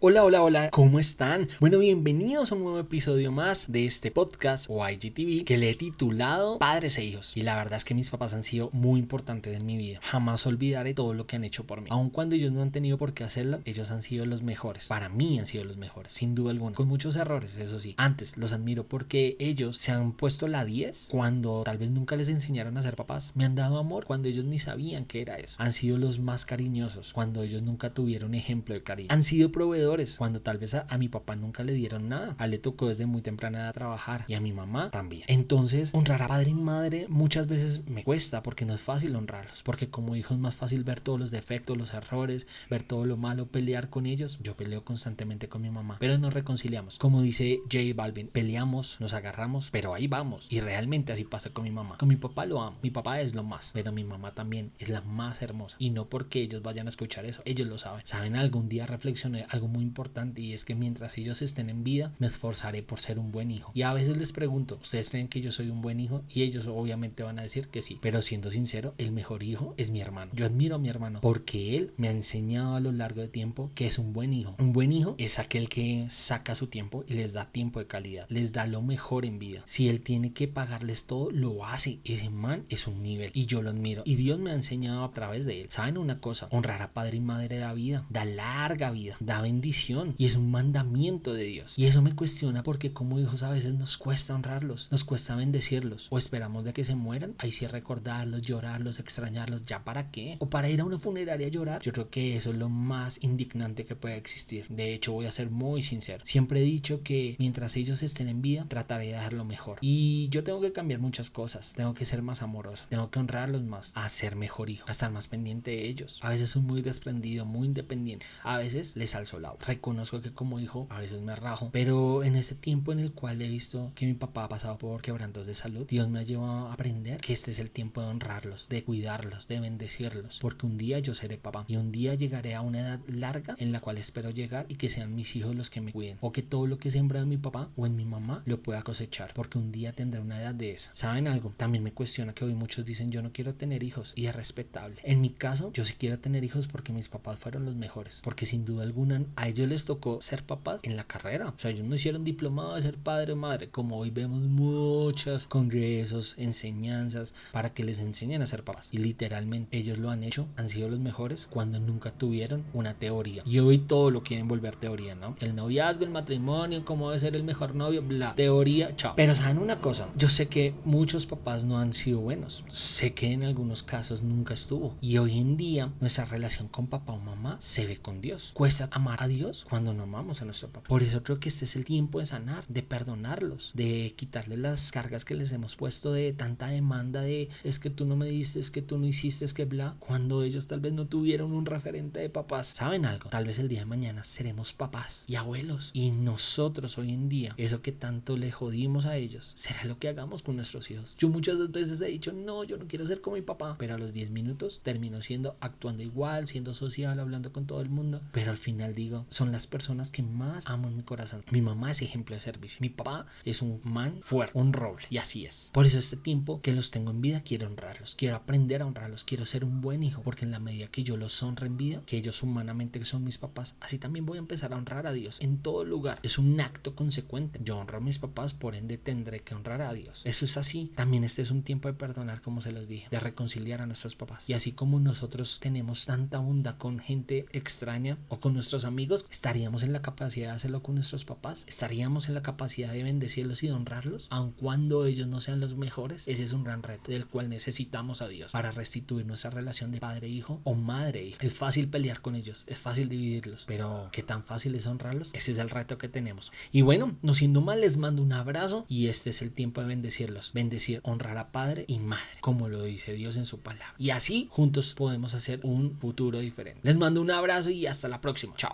Hola, hola, hola, ¿cómo están? Bueno, bienvenidos a un nuevo episodio más de este podcast o IGTV que le he titulado Padres e Hijos. Y la verdad es que mis papás han sido muy importantes en mi vida. Jamás olvidaré todo lo que han hecho por mí. Aun cuando ellos no han tenido por qué hacerlo, ellos han sido los mejores. Para mí han sido los mejores, sin duda alguna. Con muchos errores, eso sí. Antes los admiro porque ellos se han puesto la 10 cuando tal vez nunca les enseñaron a ser papás. Me han dado amor cuando ellos ni sabían qué era eso. Han sido los más cariñosos cuando ellos nunca tuvieron ejemplo de cariño. Han sido proveedores cuando tal vez a, mi papá nunca le dieron nada. A le tocó desde muy temprana edad trabajar y a mi mamá también. Entonces, honrar a padre y madre muchas veces me cuesta porque no es fácil honrarlos. Porque como hijo es más fácil ver todos los defectos, los errores, ver todo lo malo, pelear con ellos. Yo peleo constantemente con mi mamá, pero nos reconciliamos. Como dice J Balvin, peleamos, nos agarramos, pero ahí vamos. Y realmente así pasa con mi mamá. Con mi papá lo amo. Mi papá es lo más, pero mi mamá también es la más hermosa. Y no porque ellos vayan a escuchar eso, ellos lo saben. Saben, algún día reflexioné algo muy importante y es que mientras ellos estén en vida me esforzaré por ser un buen hijo. Y a veces les pregunto, ¿ustedes creen que yo soy un buen hijo? Y ellos obviamente van a decir que sí. Pero siendo sincero, el mejor hijo es mi hermano. Yo admiro a mi hermano porque él me ha enseñado a lo largo de tiempo que es un buen hijo. Un buen hijo es aquel que saca su tiempo y les da tiempo de calidad. Les da lo mejor en vida. Si él tiene que pagarles todo, lo hace. Ese man es un nivel y yo lo admiro. Y Dios me ha enseñado a través de él. ¿Saben una cosa? Honrar a padre y madre da vida, da larga vida, da bendición y es un mandamiento de Dios. Y eso me cuestiona porque como hijos a veces nos cuesta honrarlos, nos cuesta bendecirlos o esperamos de que se mueran, ahí sí recordarlos, llorarlos, extrañarlos, ¿ya para qué? O para ir a una funeraria a llorar. Yo creo que eso es lo más indignante que puede existir. De hecho, voy a ser muy sincero. Siempre he dicho que mientras ellos estén en vida, trataré de dar lo mejor. Y yo tengo que cambiar muchas cosas. Tengo que ser más amoroso. Tengo que honrarlos más. A ser mejor hijo. A estar más pendiente de ellos. A veces soy muy desprendido, muy independiente. A veces les alzo la reconozco que como hijo a veces me rajo, pero en ese tiempo en el cual he visto que mi papá ha pasado por quebrantos de salud, Dios me ha llevado a aprender que este es el tiempo de honrarlos, de cuidarlos, de bendecirlos, porque un día yo seré papá y un día llegaré a una edad larga en la cual espero llegar y que sean mis hijos los que me cuiden, o que todo lo que sembrado en mi papá o en mi mamá lo pueda cosechar, porque un día tendré una edad de esa. ¿Saben algo? También me cuestiona que hoy muchos dicen yo no quiero tener hijos y es respetable. En mi caso, yo sí quiero tener hijos porque mis papás fueron los mejores, porque sin duda alguna a ellos les tocó ser papás en la carrera. O sea, ellos no hicieron diplomado de ser padre o madre, como hoy vemos muchos congresos, enseñanzas para que les enseñen a ser papás. Y literalmente ellos lo han hecho, han sido los mejores cuando nunca tuvieron una teoría. Y hoy todo lo quieren volver teoría, ¿no? El noviazgo, el matrimonio, cómo debe ser el mejor novio, bla. Teoría, chao. Pero saben una cosa, yo sé que muchos papás no han sido buenos. Sé que en algunos casos nunca estuvo. Y hoy en día nuestra relación con papá o mamá se ve con Dios. Cuesta amar a Dios cuando no amamos a nuestro papá. Por eso creo que este es el tiempo de sanar, de perdonarlos, de quitarle las cargas que les hemos puesto de tanta demanda de es que tú no me diste, es que tú no hiciste, es que bla, cuando ellos tal vez no tuvieron un referente de papás. ¿Saben algo? Tal vez el día de mañana seremos papás y abuelos y nosotros hoy en día, eso que tanto le jodimos a ellos, será lo que hagamos con nuestros hijos. Yo muchas veces he dicho, no, yo no quiero ser como mi papá, pero a los 10 minutos termino siendo actuando igual, siendo social, hablando con todo el mundo, pero al final digo, son las personas que más amo en mi corazón. Mi mamá es ejemplo de servicio. Mi papá es un man fuerte, un roble. Y así es. Por eso este tiempo que los tengo en vida quiero honrarlos. Quiero aprender a honrarlos. Quiero ser un buen hijo. Porque en la medida que yo los honre en vida, que ellos humanamente son mis papás, así también voy a empezar a honrar a Dios en todo lugar. Es un acto consecuente. Yo honro a mis papás, por ende tendré que honrar a Dios. Eso es así. También este es un tiempo de perdonar, como se los dije, de reconciliar a nuestros papás. Y así como nosotros tenemos tanta onda con gente extraña o con nuestros amigos, ¿Estaríamos en la capacidad de hacerlo con nuestros papás? ¿Estaríamos en la capacidad de bendecirlos y de honrarlos? Aun cuando ellos no sean los mejores, ese es un gran reto del cual necesitamos a Dios para restituir nuestra relación de padre-hijo o madre-hijo. Es fácil pelear con ellos, es fácil dividirlos, pero ¿qué tan fácil es honrarlos? Ese es el reto que tenemos. Y bueno, no siendo mal, les mando un abrazo y este es el tiempo de bendecirlos. Bendecir, honrar a padre y madre, como lo dice Dios en su palabra. Y así juntos podemos hacer un futuro diferente. Les mando un abrazo y hasta la próxima. Chao.